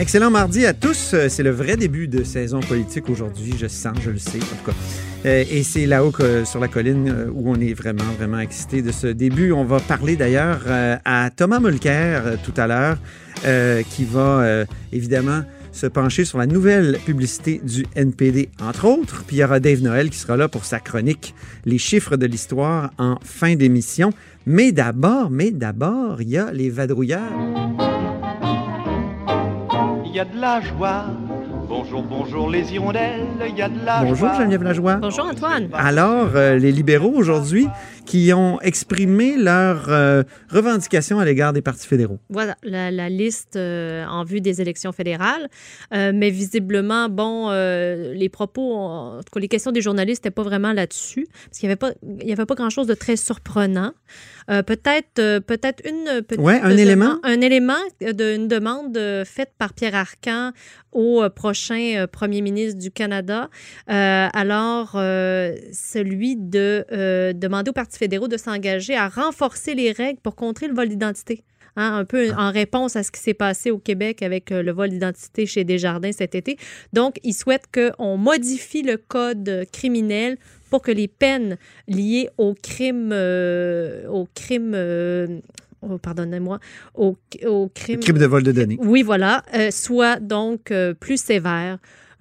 Excellent mardi à tous. Euh, C'est le vrai début de saison politique aujourd'hui, je sens, je le sais en tout cas. Euh, Et c'est là-haut sur la colline euh, où on est vraiment, vraiment excité de ce début. On va parler d'ailleurs à Thomas Mulcair tout à l'heure, qui va évidemment se pencher sur la nouvelle publicité du NPD, entre autres. Puis il y aura Dave Noël qui sera là pour sa chronique Les chiffres de l'histoire en fin d'émission. Mais d'abord, mais d'abord, il y a les vadrouilleurs. Il y a de la joie. Bonjour, bonjour les hirondelles, il y a de la Bonjour joie. Geneviève Lajoie. Bonjour Antoine. Alors, euh, les libéraux aujourd'hui qui ont exprimé leurs euh, revendications à l'égard des partis fédéraux. Voilà la, la liste euh, en vue des élections fédérales. Euh, mais visiblement, bon, euh, les propos, en tout cas, les questions des journalistes n'étaient pas vraiment là-dessus, parce qu'il n'y avait pas, il y avait pas grand-chose de très surprenant. Peut-être, peut-être une petite Ouais, un élément. un élément d'une demande faite par Pierre Arcan au prochain premier ministre du Canada. Alors, celui de demander aux partis fédéraux de s'engager à renforcer les règles pour contrer le vol d'identité. Hein, un peu en réponse à ce qui s'est passé au Québec avec euh, le vol d'identité chez Desjardins cet été. Donc, il souhaite qu'on modifie le code criminel pour que les peines liées au crime, euh, au crime, euh, oh, pardonnez-moi, au, au crime, Crime de vol de données. oui, voilà, euh, soient donc euh, plus sévères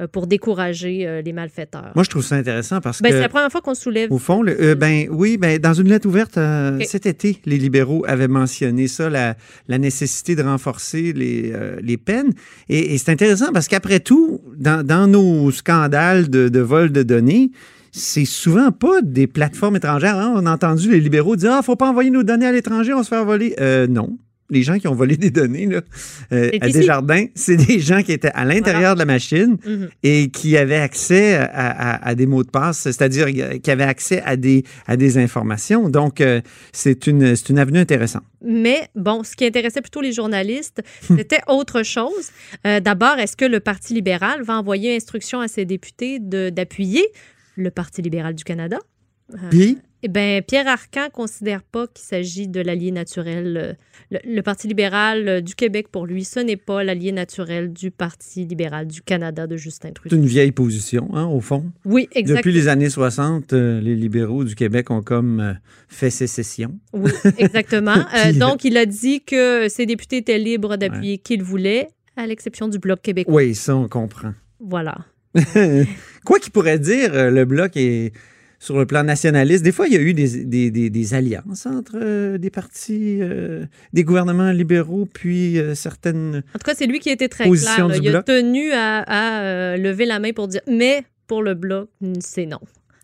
pour décourager euh, les malfaiteurs. Moi, je trouve ça intéressant parce Ben, que, c'est la première fois qu'on soulève. au fond, le- euh, ben oui, ben dans une lettre ouverte euh, cet été, les libéraux avaient mentionné ça, la, la nécessité de renforcer les, euh, les peines. Et, et c'est intéressant parce qu'après tout, dans, dans nos scandales de, de vol de données, c'est souvent pas des plateformes étrangères. hein. On a entendu les libéraux dire Ah, faut pas envoyer nos données à l'étranger, on se fait voler. Euh, non. Les gens qui ont volé des données là, euh, à. Desjardins, c'est des gens qui étaient à l'intérieur de la machine Mhm. et qui avaient accès à, à- à des mots de passe, c'est-à-dire qui avaient accès à des, à des informations. Donc, euh, c'est une, une avenue intéressante. Mais bon, ce qui intéressait plutôt les journalistes, c'était autre chose. Euh, D'abord, est-ce que le Parti libéral va envoyer instruction à ses députés d'appuyer le Parti libéral du Canada? Puis, Eh bien, Pierre Arcan considère pas qu'il s'agit de l'allié naturel. euh, Le, le Parti libéral euh, du Québec, pour lui, ce n'est pas l'allié naturel du Parti libéral du Canada de Justin c'est Trudeau. une vieille position, hein, au fond. Oui, Depuis exactement. les années 60, euh, les libéraux du Québec ont comme euh, fait sécession. Oui, exactement. Euh, donc, il a dit que ses députés étaient libres d'appuyer qui ils voulaient, à l'exception du Bloc québécois. Oui, ça, on comprend. Voilà. Quoi qu'il pourrait dire, le Bloc est sur le plan nationaliste. Des fois, il y a eu des, des- des- des alliances entre euh, des partis, euh, des gouvernements libéraux, puis euh, certaines... En tout cas, c'est lui qui a été très clair. là. Il a tenu à, à, lever la main pour dire mais pour le Bloc, c'est non.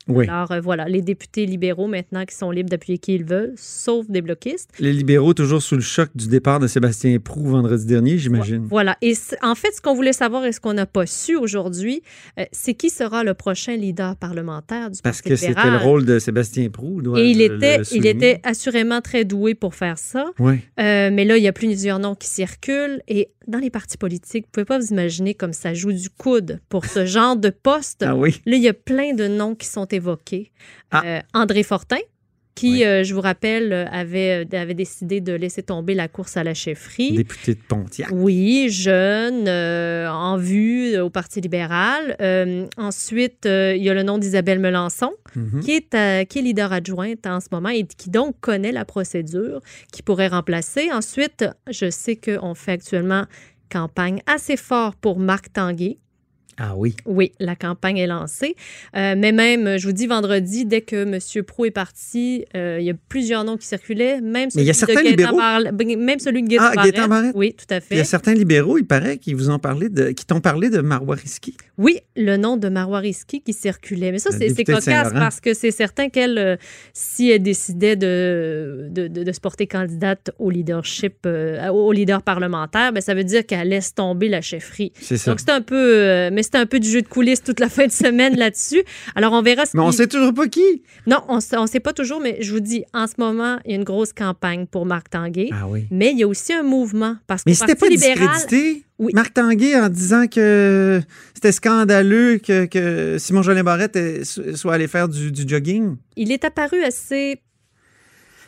Oui. Alors euh, voilà, les députés libéraux maintenant qui sont libres d'appuyer qui ils veulent, sauf des bloquistes. Les libéraux toujours sous le choc du départ de Sébastien Prou vendredi dernier, j'imagine. Voilà. Et en fait, ce qu'on voulait savoir et ce qu'on n'a pas su aujourd'hui, euh, c'est qui sera le prochain leader parlementaire du Parce Parti que c'était le rôle de Sébastien Prou. Et il était, il était assurément très doué pour faire ça. Oui. Euh, mais là, il y a plusieurs noms qui circulent. Et dans les partis politiques, vous pouvez pas vous imaginer comme ça joue du coude pour ce genre de poste. Ah oui. Là, il y a plein de noms qui sont évoqués. Ah. Euh, André Fortin, qui, Oui. euh, je vous rappelle, euh, avait, avait décidé de laisser tomber la course à la chefferie. Député de Pontiac. Oui, jeune, euh, en vue euh, au Parti libéral. Euh, ensuite, euh, il y a le nom d'Isabelle Melançon, Mhm. qui, est, euh, qui est leader adjointe en ce moment et qui donc connaît la procédure, qui pourrait remplacer. Ensuite, je sais qu'on fait actuellement campagne assez fort pour Marc Tanguay. Ah oui. Oui, la campagne est lancée. Euh, mais même, je vous dis, vendredi, dès que M. Pro est parti, euh, il y a plusieurs noms qui circulaient. Même Mais il y a celui de certains libéraux- Même celui de Gaétan Ah, Barrette. Barrette. Oui, tout à Il y a fait. certains libéraux, il paraît, qui vous ont parlé de, qui t'ont parlé de Marois Risky. Oui, le nom de Marois Risky qui circulait. Mais ça, c'est cocasse parce que c'est certain qu'elle, euh, si elle décidait de, de, de- de se porter candidate au leadership, au leader parlementaire, ben, ça veut dire qu'elle laisse tomber la chefferie. C'est ça. Donc, c'est un peu. mais c'était un peu du jeu de coulisses toute la fin de semaine là-dessus. Alors, on verra ce Mais on sait toujours pas qui. Non, on ne sait pas toujours, mais je vous dis, en ce moment, il y a une grosse campagne pour Marc Tanguay. Ah oui. Mais il y a aussi un mouvement. Parce Mais c'était pas libéral, discrédité, Oui. Marc Tanguay, en disant que c'était scandaleux que, que Simon Jolin Barrette soit allé faire du, du jogging? il est apparu assez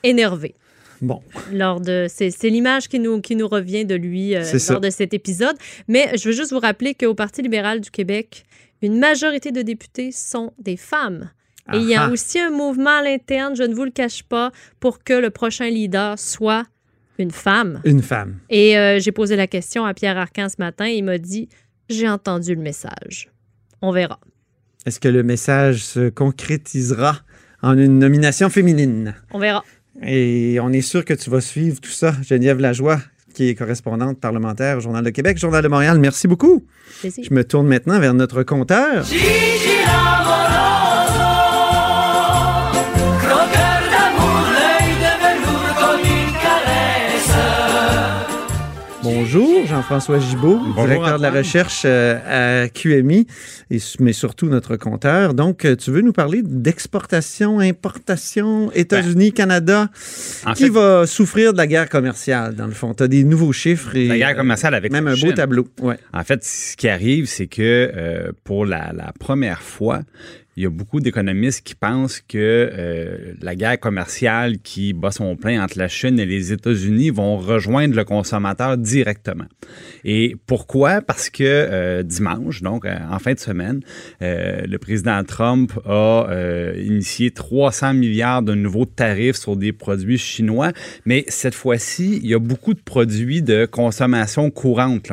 énervé. Bon, lors de c'est, l'image qui nous qui nous revient de lui euh, ça. lors de cet épisode. Mais je veux juste vous rappeler qu'au Parti libéral du Québec une majorité de députés sont des femmes. Et il y a aussi un mouvement à l'interne je ne vous le cache pas pour que le prochain leader soit une femme. Une femme. et euh, j'ai posé la question à Pierre Arcan ce matin et il m'a dit j'ai entendu le message. On verra. Est-ce que le message se concrétisera en une nomination féminine? on verra Et on est sûr que tu vas suivre tout ça. Geneviève Lajoie, qui est correspondante parlementaire au Journal de Québec, Journal de Montréal, merci beaucoup. Je me tourne maintenant vers notre compteur. Bonjour, Jean-François Gibault, directeur de la recherche euh, à QMI, et, mais surtout notre compteur. Donc, euh, tu veux nous parler d'exportation, importation, États-Unis, Canada, En qui fait, va souffrir de la guerre commerciale, dans le fond. Tu as des nouveaux chiffres et la guerre commerciale avec même un beau tableau. Ouais. En fait, ce qui arrive, c'est que euh, pour la, la première fois, il y a beaucoup d'économistes qui pensent que euh, la guerre commerciale qui bat son plein entre la Chine et les États-Unis vont rejoindre le consommateur directement. Et pourquoi? Parce que euh, dimanche, donc euh, en fin de semaine, le président Trump a initié 300 milliards de nouveaux tarifs sur des produits chinois, mais cette fois-ci, il y a beaucoup de produits de consommation courante.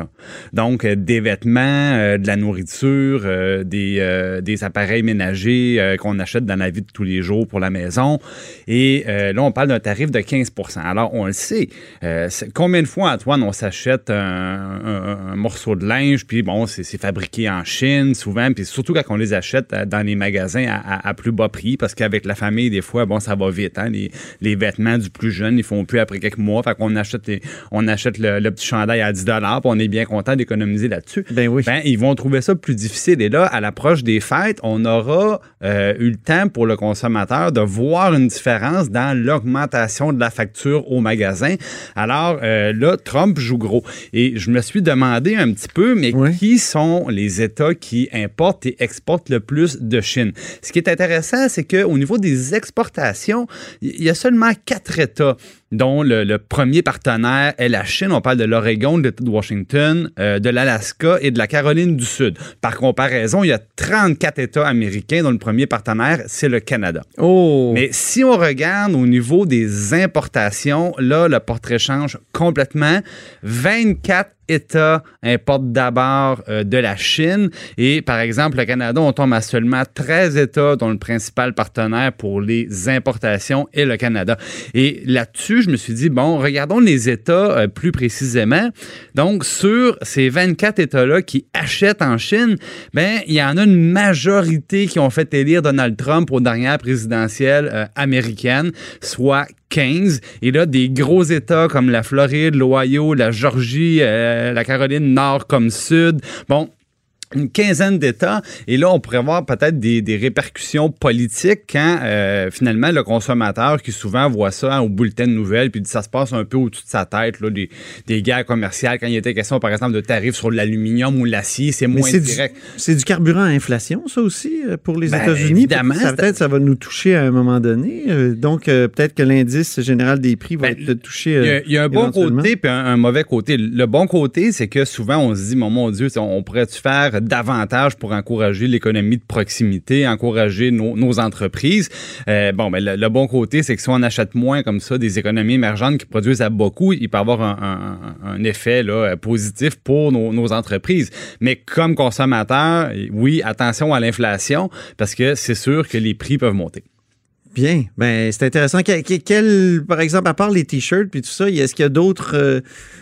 Donc, des vêtements, de la nourriture, des appareils ménagers euh, qu'on achète dans la vie de tous les jours pour la maison. Et euh, là, on parle d'un tarif de 15% Alors, on le sait. euh, combien de fois, Antoine, on s'achète un, un- un morceau de linge, puis bon, c'est fabriqué en Chine souvent, puis surtout quand on les achète dans les magasins à, à- à plus bas prix, parce qu'avec la famille, des fois, bon, ça va vite. Hein? Les, les vêtements du plus jeune, ils font plus après quelques mois. Fait qu'on achète, les- on achète le, le petit chandail à 10 puis on est bien content d'économiser là-dessus. Ben oui. Ben, ils vont trouver ça plus difficile. Et là, à l'approche des fêtes, on aura euh, eu le temps pour le consommateur de voir une différence dans l'augmentation de la facture au magasin. Alors euh, là, Trump joue gros. Et je me suis demandé un petit peu, mais Oui. qui sont les États qui importent et exportent le plus de Chine? Ce qui est intéressant, c'est qu'au niveau des exportations, il y a seulement quatre États dont le, le premier partenaire est la Chine. On parle de l'Oregon, de l'État de Washington, euh, de l'Alaska et de la Caroline du Sud. Par comparaison, il y a 34 États américains dont le premier partenaire, c'est le Canada. Oh! Mais si on regarde au niveau des importations, là, le portrait change complètement. 24 États importent d'abord euh, de la Chine. Et par exemple, le Canada, on tombe à seulement 13 États dont le principal partenaire pour les importations est le Canada. Et là-dessus, je me suis dit, bon, regardons les États euh, plus précisément. Donc, sur ces 24 États-là qui achètent en Chine, ben, il y en a une majorité qui ont fait élire Donald Trump aux dernières présidentielles euh, américaines, soit 15. Et là, des gros États comme la Floride, l'Ohio, la Georgie, euh, la Caroline Nord comme Sud. Bon, une quinzaine d'États. Et là, on pourrait voir peut-être des, des répercussions politiques quand euh, finalement le consommateur qui souvent voit ça hein, au bulletin de nouvelles, puis dit ça se passe un peu au-dessus de sa tête, là, des, des guerres commerciales. Quand il était question, par exemple, de tarifs sur l'aluminium ou l'acier, c'est moins direct. c'est du carburant à inflation, ça aussi, euh, pour les Ben, États-Unis? évidemment, peut-être ça va nous toucher à un moment donné. Euh, donc, euh, peut-être que l'indice général des prix va Ben, être touché. Il y, a, euh, il y a un bon côté puis un, un mauvais côté. Le bon côté, c'est que souvent, on se dit, mon, mon Dieu, on, on pourrait-tu faire davantage pour encourager l'économie de proximité, encourager nos, nos entreprises? Euh, bon, mais le, le bon côté, c'est que si on achète moins comme ça des économies émergentes qui produisent à beaucoup, il peut avoir un, un- un effet là, positif pour nos, nos entreprises. Mais comme consommateur, oui, attention à l'inflation parce que c'est sûr que les prix peuvent monter. Bien. Ben, c'est intéressant. Quel, quel- par exemple, à part les t-shirts puis tout ça, est-ce qu'il y a d'autres euh,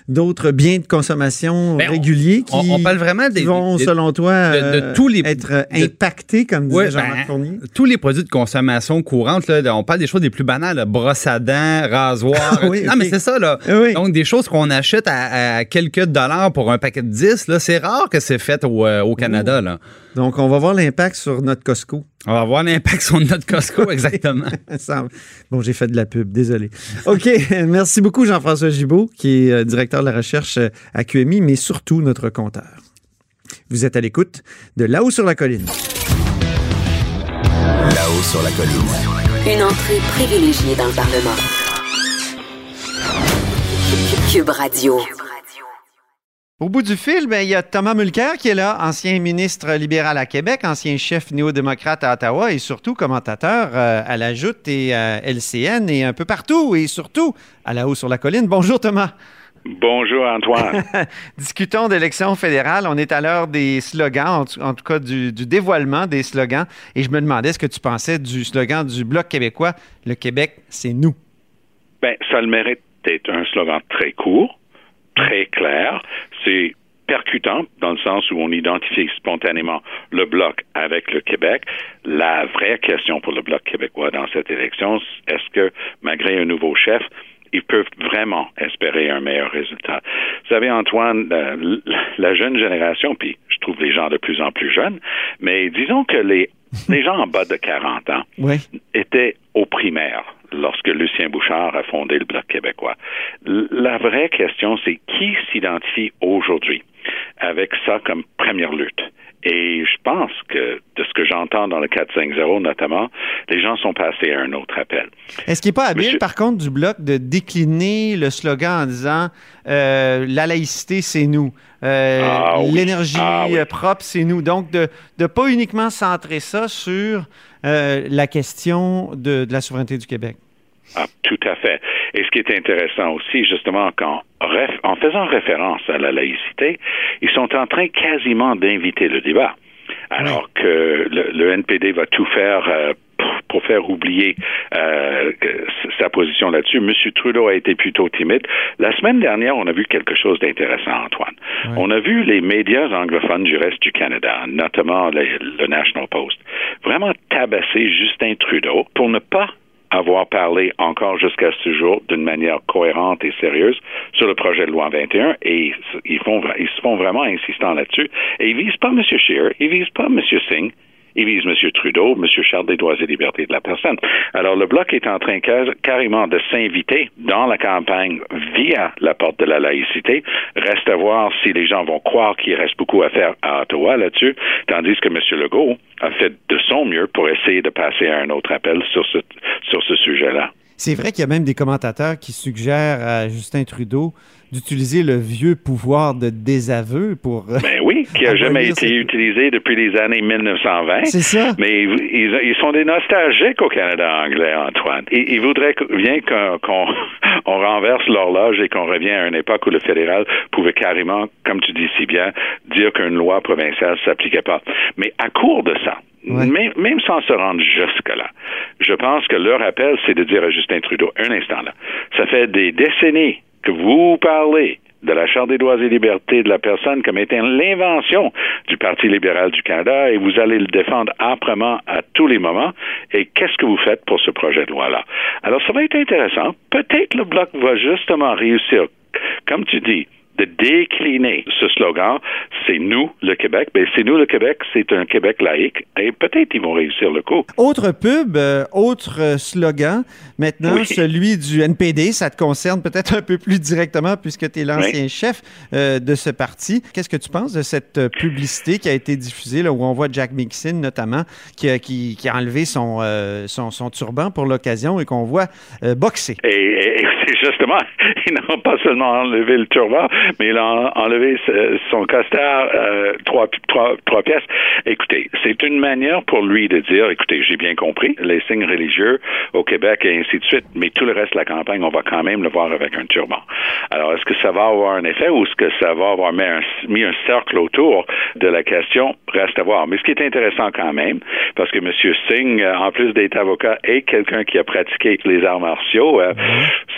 d'autres biens de consommation Ben, on- réguliers qui, on, on parle vraiment des, vont, des- selon toi, de- de euh, tous les- être impactés, comme disait Ouais, Jean-Marc ben, Fournier? tous les produits de consommation courante, là, on parle des choses les plus banales, là, brosse à dents, rasoir. Ah oui, non, mais c'est ça, là. Ah oui. Donc, des choses qu'on achète à, à quelques dollars pour un paquet de 10, là, c'est rare que c'est fait au, euh, au Canada, là. Donc, on va voir l'impact sur notre Costco. On va voir l'impact sur notre Costco, exactement. Bon, j'ai fait de la pub, désolé. OK, merci beaucoup Jean-François Gibault, qui est euh, directeur de la recherche euh, à QMI, mais surtout notre compteur. Vous êtes à l'écoute de Là-haut sur la colline. Là-haut sur la colline. Une entrée privilégiée dans le Parlement. Cube Radio. Au bout du fil, ben, il y a Thomas Mulcair qui est là, ancien ministre libéral à Québec, ancien chef néo-démocrate à Ottawa et surtout commentateur euh, à la Joute et à LCN et un peu partout et surtout à La-haut sur la colline. Bonjour Thomas. Bonjour Antoine. Discutons d'élections fédérales. On est à l'heure des slogans, en tout, cas du, du dévoilement des slogans. Et je me demandais ce que tu pensais du slogan du Bloc québécois. Le Québec, c'est nous? ben, ça le mérite d'être un slogan très court, très clair. C'est percutant dans le sens où on identifie spontanément le bloc avec le Québec. La vraie question pour le bloc québécois dans cette élection, est-ce que malgré un nouveau chef, ils peuvent vraiment espérer un meilleur résultat? Vous savez, Antoine, la, la jeune génération, puis je trouve les gens de plus en plus jeunes, mais disons que les, les gens en bas de 40 ans Oui. étaient aux primaires lorsque Lucien Bouchard a fondé le Bloc québécois. La vraie question, c'est qui s'identifie aujourd'hui avec ça comme première lutte? Et je pense que, de ce que j'entends dans le 450 notamment, les gens sont passés à un autre appel. Est-ce qu'il n'est pas habile, Monsieur- par contre, du Bloc de décliner le slogan en disant euh, la laïcité, c'est nous. Euh, Ah oui. L'énergie Ah oui. euh, propre, c'est nous. Donc, de ne pas uniquement centrer ça sur euh, la question de, de la souveraineté du Québec. Ah, tout à fait. Et ce qui est intéressant aussi, justement, qu'en ref- en faisant référence à la laïcité, ils sont en train quasiment d'inviter le débat. Alors que le, le NPD va tout faire euh, pour, faire oublier euh, sa position là-dessus. M. Trudeau a été plutôt timide. La semaine dernière, on a vu quelque chose d'intéressant, Antoine. On a vu les médias anglophones du reste du Canada, notamment les- le National Post, vraiment tabasser Justin Trudeau pour ne pas avoir parlé encore jusqu'à ce jour d'une manière cohérente et sérieuse sur le projet de loi 21 et ils font ils se font vraiment insistants là-dessus et ils visent pas M. Scheer, ils visent pas M. Singh, ils visent M. Trudeau, M. Charles des droits et libertés de la personne. Alors le bloc est en train car- carrément de s'inviter dans la campagne via la porte de la laïcité. Reste à voir si les gens vont croire qu'il reste beaucoup à faire à Ottawa là-dessus, tandis que M. Legault a fait de son mieux pour essayer de passer à un autre appel sur ce, sur ce sujet-là. C'est vrai qu'il y a même des commentateurs qui suggèrent à Justin Trudeau d'utiliser le vieux pouvoir de désaveu pour... euh, Ben oui, qui a jamais été utilisé depuis les années 1920. C'est ça. Mais ils, ils sont des nostalgiques au Canada anglais, Antoine. Ils, ils voudraient bien qu'on qu'on- on renverse l'horloge et qu'on revienne à une époque où le fédéral pouvait carrément, comme tu dis si bien, dire qu'une loi provinciale s'appliquait pas. Mais à court de ça, Même, même sans se rendre jusque-là, je pense que leur appel, c'est de dire à Justin Trudeau, un instant là, ça fait des décennies que vous parlez de la Charte des droits et libertés de la personne comme étant l'invention du Parti libéral du Canada et vous allez le défendre âprement à tous les moments. Et qu'est-ce que vous faites pour ce projet de loi-là? Alors, ça va être intéressant. Peut-être le Bloc va justement réussir, comme tu dis, de décliner ce slogan, c'est nous le Québec, mais c'est nous le Québec, c'est un Québec laïque, et peut-être ils vont réussir le coup. Autre pub, euh, autre euh, slogan, maintenant Oui. celui du NPD, ça te concerne peut-être un peu plus directement puisque tu es l'ancien chef euh, de ce parti. Qu'est-ce que tu penses de cette euh, publicité qui a été diffusée, là, où on voit Jack Mixon notamment, qui, a- qui- qui a enlevé son, euh, son, son turban pour l'occasion et qu'on voit euh, boxer? Et c'est justement, ils n'ont pas seulement enlevé le turban, mais ils ont enlevé ce- son costard euh, trois, trois, trois pièces. Écoutez, c'est une manière pour lui de dire, écoutez, j'ai bien compris, les signes religieux au Québec et ainsi de suite, mais tout le reste de la campagne, on va quand même le voir avec un turban. Alors, est-ce que ça va avoir un effet ou est-ce que ça va avoir mis un, mis un cercle autour de la question? Reste à voir. Mais ce qui est intéressant quand même, parce que M. Singh, euh, en plus d'être avocat, est quelqu'un qui a pratiqué les arts martiaux, euh,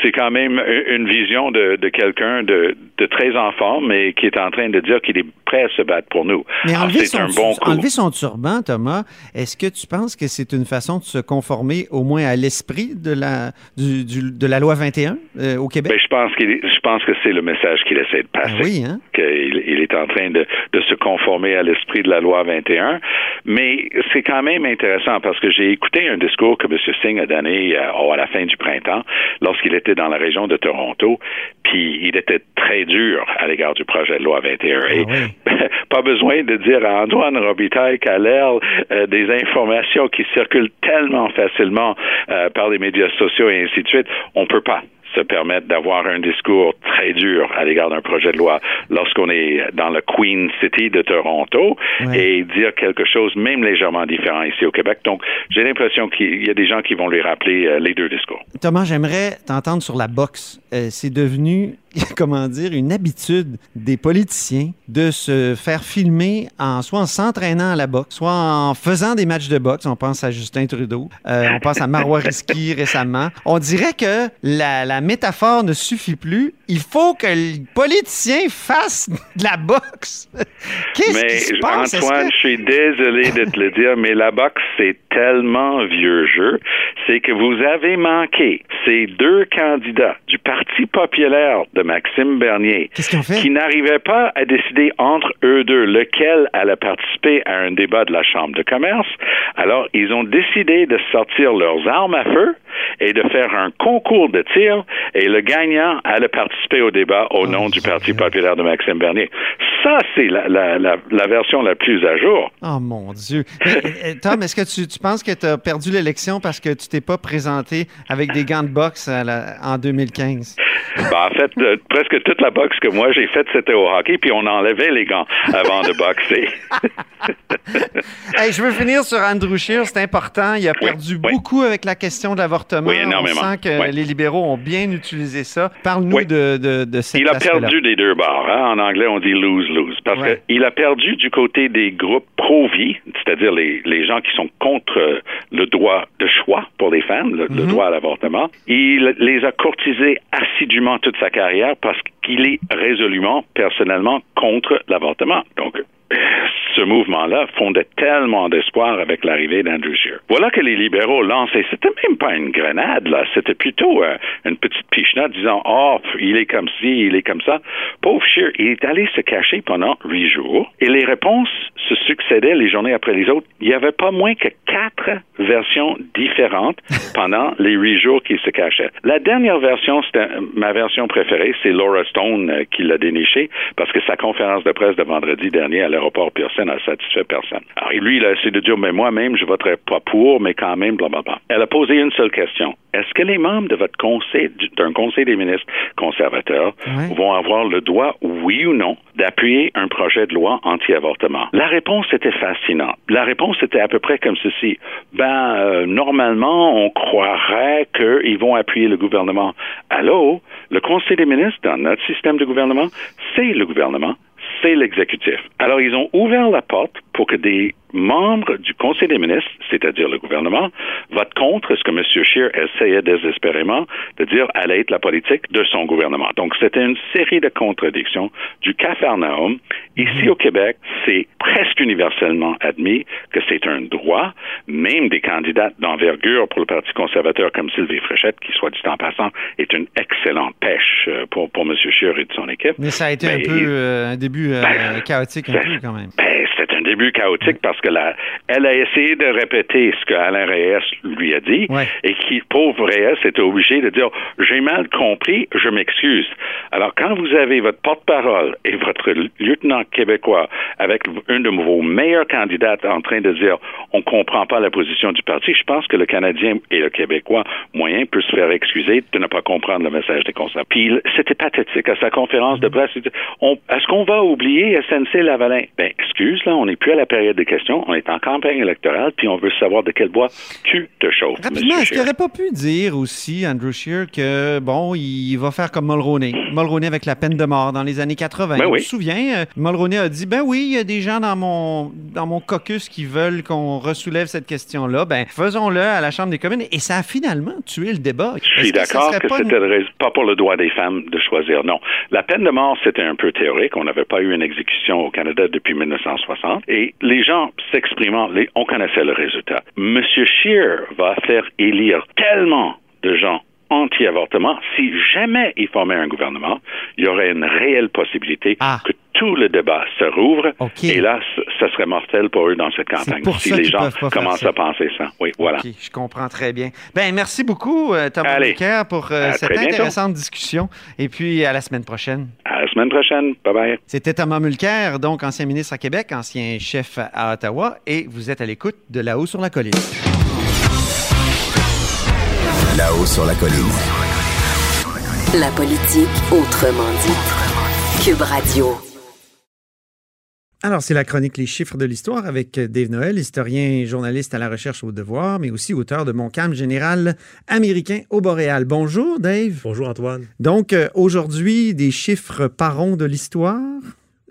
c'est quand même une vision de, de quelqu'un de, de très en forme et qui est en train de dire qu'il est prêt à se battre pour nous. Mais Alors, enlever, son, un bon coup. enlever son turban, Thomas, est-ce que tu penses que c'est une façon de se conformer au moins à l'esprit de la, du, du- de la loi 21 euh, au Québec? Ben, je pense qu'il, je pense que c'est le message qu'il essaie de passer. Ah oui, hein? qu'il il est en train de, de se conformer à l'esprit de la loi 21. Mais c'est quand même intéressant parce que j'ai écouté un discours que M. Singh a donné euh, à la fin du printemps lorsqu'il était dans la région de Toronto. Puis il était très dur à l'égard du projet de loi 21. Et pas besoin de dire à Antoine Robitaille qu'à l'ère euh, des informations qui circulent tellement facilement euh, par les médias sociaux et ainsi de suite, on peut pas se permettre d'avoir un discours très dur à l'égard d'un projet de loi lorsqu'on est dans le Queen City de Toronto Ouais. et dire quelque chose même légèrement différent ici au Québec. Donc, j'ai l'impression qu'il y a des gens qui vont lui rappeler euh, les deux discours. Thomas, j'aimerais t'entendre sur la boxe. Euh, c'est devenu, comment dire, une habitude des politiciens de se faire filmer en soit en s'entraînant à la boxe, soit en faisant des matchs de boxe. On pense à Justin Trudeau, euh, on pense à Marois Risky récemment. On dirait que la, la métaphore ne suffit plus. Il faut que le politicien fasse de la boxe. Qu'est-ce qui se passe? Antoine, que- je suis désolé de te le dire, mais la boxe, c'est tellement vieux jeu, c'est que vous avez manqué ces deux candidats du Parti populaire de Maxime Bernier Qu'est-ce qu'ils ont fait? qui n'arrivaient pas à décider entre eux deux lequel allait participer à un débat de la Chambre de commerce. Alors, ils ont décidé de sortir leurs armes à feu et de faire un concours de tir et le gagnant allait participer au débat au nom du Parti populaire de Maxime Bernier. Ça, c'est la, la, la, la version la plus à jour. Oh mon Dieu. Mais, euh, Tom, est-ce que tu, tu penses que tu as perdu l'élection parce que tu t'es pas présenté avec des gants de boxe à en 2015? Ben, en fait, euh, presque toute la boxe que moi j'ai faite, c'était au hockey, puis on enlevait les gants avant de boxer. Hey, je veux finir sur Andrew Scheer, c'est important. Il a perdu oui. beaucoup avec la question de l'avortement. Oui, énormément. On sent que Oui. les libéraux ont bien utilisé ça. Parle-nous de, de, de cet Il a perdu des deux bords. hein. En anglais, on dit lose-lose. Parce qu'il a perdu du côté des groupes pro-vie, c'est-à-dire les, les gens qui sont contre euh, le droit de choix pour les femmes, le, le Mhm. droit à l'avortement. Il les a courtisés assidûment toute sa carrière parce qu'il est résolument, personnellement, contre l'avortement. Donc, ce mouvement-là fondait tellement d'espoir avec l'arrivée d'Andrew Scheer. Voilà que les libéraux lancent, et c'était même pas une grenade, là, c'était plutôt euh, une petite pichenote disant, oh, il est comme ci, il est comme ça. Pauvre Scheer, il est allé se cacher pendant huit jours, et les réponses se succédaient les journées après les autres. Il n'y avait pas moins que quatre versions différentes pendant les huit jours qu'il se cachait. La dernière version, c'était euh, ma version préférée, c'est Laura Stone euh, qui l'a déniché, parce que sa conférence de presse de vendredi dernier à l'aéroport Pearson a satisfait personne. Alors lui, il a essayé de dire, mais moi-même, je voterai pas pour, mais quand même, blablabla. Elle a posé une seule question. Est-ce que les membres de votre conseil, d'un conseil des ministres conservateurs, vont avoir le droit, oui ou non, d'appuyer un projet de loi anti-avortement? La réponse était fascinante. La réponse était à peu près comme ceci. Ben, euh, normalement, on croirait qu'ils vont appuyer le gouvernement. Allô? Le conseil des ministres, dans notre système de gouvernement, c'est le gouvernement l'exécutif. Alors, ils ont ouvert la porte pour que des membres du Conseil des ministres, c'est-à-dire le gouvernement, votent contre ce que M. Scheer essayait désespérément de dire allait être la politique de son gouvernement. Donc, c'était une série de contradictions du Capharnaüm. Ici, au Québec, c'est presque universellement admis que c'est un droit. Même des candidats d'envergure pour le Parti conservateur comme Sylvie Fréchette, qui, soit dit en passant, est une excellente pêche euh, pour, pour M. Scheer et de son équipe. Mais ça a été un peu euh, un début euh, Ben, chaotique, un c'est- peu quand même. Ben, c'était un début chaotique parce que elle a essayé de répéter ce que Alain Reyes lui a dit Ouais. et qui, pauvre Reyes, était obligé de dire j'ai mal compris, je m'excuse. Alors, quand vous avez votre porte-parole et votre lieutenant québécois avec un de vos meilleurs candidats en train de dire on comprend pas la position du parti, je pense que le Canadien et le Québécois moyen peut se faire excuser de ne pas comprendre le message des conservateurs. Puis c'était pathétique à sa conférence de presse. il dit, on- Est-ce qu'on va oublier SNC Lavalin? Ben, là, on n'est plus à la période des questions, on est en campagne électorale, puis on veut savoir de quel bois tu te chauffes. Rapidement, est-ce qu'il n'aurait pas pu dire aussi, Andrew Scheer, que, bon, il va faire comme Mulroney. Mulroney avec la peine de mort dans les années 80. Ben On oui. se souvient, euh, Mulroney a dit, ben oui, il y a des gens dans mon, dans mon caucus qui veulent qu'on ressoulève cette question-là. Ben, faisons-le à la Chambre des communes. Et ça a finalement tué le débat. Je suis d'accord que une- c'était pas pour le droit des femmes de choisir. Non. La peine de mort, c'était un peu théorique. On n'avait pas eu une exécution au Canada depuis 1960. Et les gens s'exprimant, on connaissait le résultat. Monsieur Scheer va faire élire tellement de gens anti-avortement. Si jamais il formait un gouvernement, il y aurait une réelle possibilité Ah. que tout le débat se rouvre. Et là, c- ça serait mortel pour eux dans cette campagne. pour si ça les gens peuvent pas faire commencent ça. à penser ça. Oui, voilà. OK, je comprends très bien. Ben, merci beaucoup, euh, Thomas Allez. Mulcair, pour euh, cette bientôt. intéressante discussion. Et puis, à la semaine prochaine. À la semaine prochaine. Bye bye. C'était Thomas Mulcair, donc ancien ministre à Québec, ancien chef à Ottawa, et vous êtes à l'écoute de là-haut sur la colline. Là-haut sur la colline. La politique autrement dit. Cube Radio. Alors, c'est la chronique Les chiffres de l'histoire avec Dave Noël, historien et journaliste à la recherche au devoir, mais aussi auteur de Mon calme général américain au Boréal. Bonjour, Dave. Bonjour Antoine. Donc, euh, aujourd'hui, des chiffres par rond de l'histoire?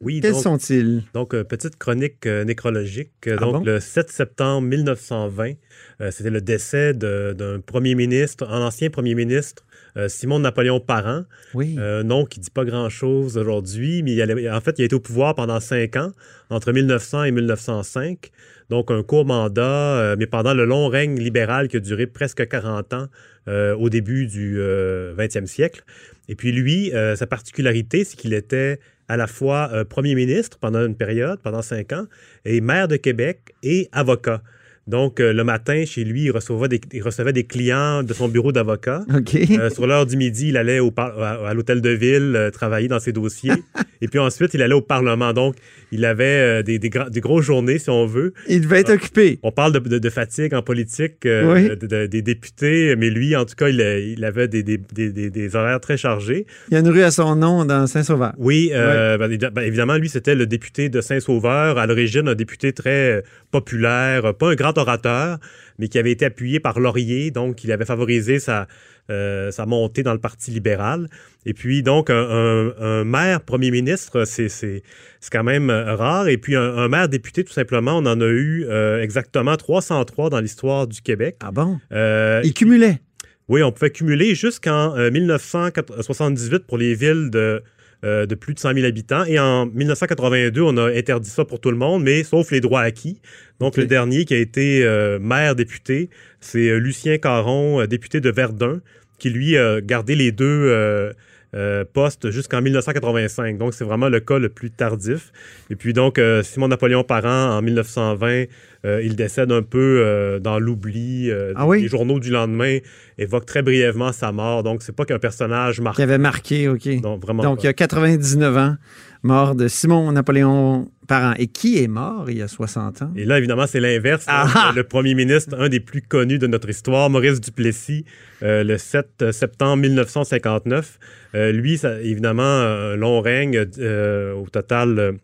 Oui, Quels donc, sont-ils? donc, euh, petite chronique euh, nécrologique. Ah donc, bon? le 7 septembre 1920, euh, c'était le décès d'un premier ministre, un ancien premier ministre, euh, Simon Napoléon Parent, Oui. nom qui dit pas grand-chose aujourd'hui, mais il allait- en fait, il a été au pouvoir pendant cinq ans, entre 1900 et 1905. Donc, un court mandat, mais pendant le long règne libéral qui a duré presque 40 ans au début du euh, 20e siècle. Et puis lui, sa particularité, c'est qu'il était à la fois euh, premier ministre pendant une période, pendant cinq ans, et maire de Québec et avocat. Donc, euh, le matin, chez lui, il recevait des, il recevait des clients de son bureau d'avocat. Euh, sur l'heure du midi, il allait au à, à l'hôtel de ville euh, travailler dans ses dossiers. et puis ensuite, il allait au Parlement. Donc, il avait des, des, des grosses journées, si on veut. Il devait être occupé. On parle de, de- de fatigue en politique Oui. de- de- des députés, mais lui, en tout cas, il, avait des, des- des- des- des horaires très chargés. Il y a une rue à son nom dans Saint-Sauveur. Oui, ben, ben, évidemment, lui, c'était le député de Saint-Sauveur, à l'origine un député très populaire, pas un grand orateur, mais qui avait été appuyé par Laurier, donc il avait favorisé sa, euh, sa montée dans le Parti libéral. Et puis, donc, un, un- un maire premier ministre, c'est c'est- c'est quand même euh, rare. Et puis, un, un maire député, tout simplement, on en a eu euh, exactement 303 dans l'histoire du Québec. Ah bon? Euh, Il cumulait? oui, on pouvait cumuler jusqu'en euh, 1978 pour les villes de, euh, de plus de 100 000 habitants. Et en 1982, on a interdit ça pour tout le monde, mais sauf les droits acquis. Donc, le dernier qui a été euh, maire député, c'est euh, Lucien Caron, député de Verdun, qui lui a gardé les deux euh, euh, postes jusqu'en 1985. Donc, c'est vraiment le cas le plus tardif. Et puis, donc, euh, Simon Napoléon Parent, en 1920, euh, il décède un peu euh, dans l'oubli. euh, Ah oui? Les journaux du lendemain évoquent très brièvement sa mort. Donc, c'est pas qu'un personnage Qui marquant. avait marqué, OK. Non, vraiment Donc, il y a 99 ans, mort de Simon Napoléon Parent. Et qui est mort il y a 60 ans? Et là, évidemment, c'est l'inverse. Ah! hein. Le premier ministre, un des plus connus de notre histoire, Maurice Duplessis, le 7 septembre 1959. Euh, lui, ça, évidemment, un long règne, au total,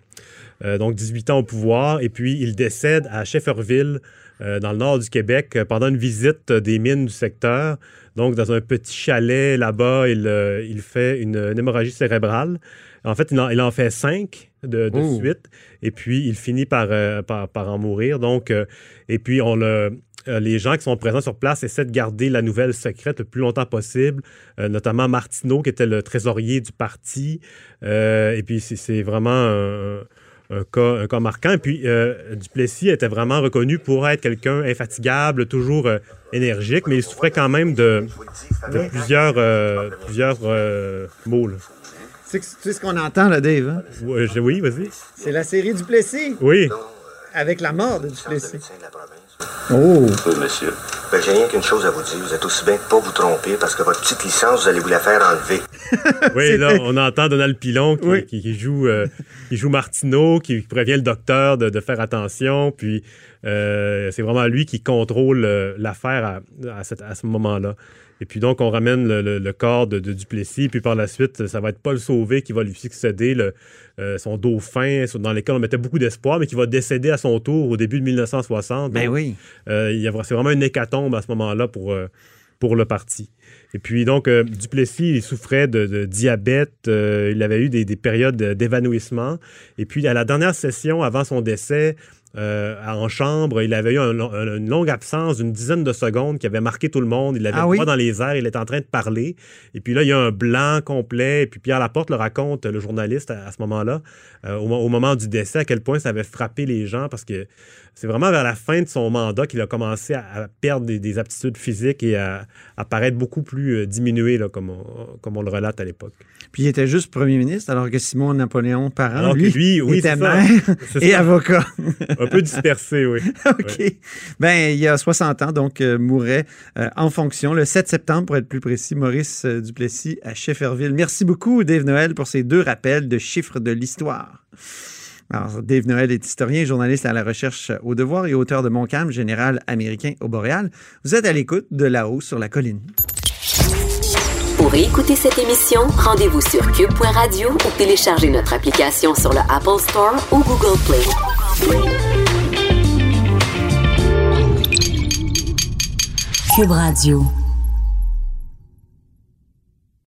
euh, donc 18 ans au pouvoir. Et puis, il décède à Shefferville, euh, dans le nord du Québec, euh, pendant une visite des mines du secteur. Donc, dans un petit chalet là-bas, il, euh, il fait une, une hémorragie cérébrale. En fait, il en, il en fait cinq de, de Oh. suite. Et puis, il finit par, par, par en mourir. Donc, et puis, on le, les gens qui sont présents sur place essaient de garder la nouvelle secrète le plus longtemps possible, euh, notamment Martineau, qui était le trésorier du parti. Euh, et puis, c'est- c'est vraiment un, un cas, un cas marquant. Et puis, euh, Duplessis était vraiment reconnu pour être quelqu'un infatigable, toujours euh, énergique, mais il souffrait quand même de, de plusieurs, euh, plusieurs euh, maux. là. Tu sais, ce qu'on entend, là, Dave? hein? Je- Oui, vas-y. C'est la série Duplessis, Oui. avec la mort de Duplessis. Oh! Oui, monsieur. Ben, j'ai rien qu'une chose à vous dire. Vous êtes aussi bien de pas vous tromper parce que votre petite licence, vous allez vous la faire enlever. Oui, là, on entend Donald Pilon qui, Oui. qui- qui joue, euh, qui joue Martineau, qui prévient le docteur de, de faire attention. Puis, euh, c'est vraiment lui qui contrôle euh, l'affaire à, à cet- à ce moment-là. Et puis donc, on ramène le, le- le corps de, de Duplessis, puis par la suite, ça va être Paul Sauvé qui va lui succéder, le, euh, son dauphin, dans lequel on mettait beaucoup d'espoir, mais qui va décéder à son tour au début de 1960. Ben Donc, oui. euh, c'est vraiment une hécatombe à ce moment-là pour, pour le parti. Et puis donc, euh, Duplessis, il souffrait de, de diabète, euh, il avait eu des, des périodes d'évanouissement. Et puis, à la dernière session, avant son décès, euh, en chambre, il avait eu un long- un- une longue absence d'une dizaine de secondes qui avait marqué tout le monde. Il avait Ah oui? bras dans les airs, il était en train de parler. Et puis là, il y a un blanc complet. Et puis Pierre Laporte le raconte, le journaliste, à, à ce moment-là, euh, au moment du décès, à quel point ça avait frappé les gens parce que c'est vraiment vers la fin de son mandat qu'il a commencé à, à perdre des, des aptitudes physiques et à, à paraître beaucoup plus euh, diminué, là, comme, on, comme on le relate à l'époque. Puis il était juste premier ministre, alors que Simon Napoléon Parent, Alors lui, lui, oui, était maire et ça. avocat. Un peu dispersé, oui. OK. Ben, il y a 60 ans, donc, euh, mourait euh, en fonction, le 7 septembre, pour être plus précis, Maurice euh, Duplessis à Shefferville. Merci beaucoup, Dave Noël, pour ces deux rappels de chiffres de l'histoire. Alors, Dave Noël est historien, journaliste à la recherche au devoir et auteur de Montcalm, général américain au Boréal. Vous êtes à l'écoute de là-haut sur la colline. Pour écouter cette émission, rendez-vous sur cube.radio ou téléchargez notre application sur le Apple Store ou Google Play. Cube Radio.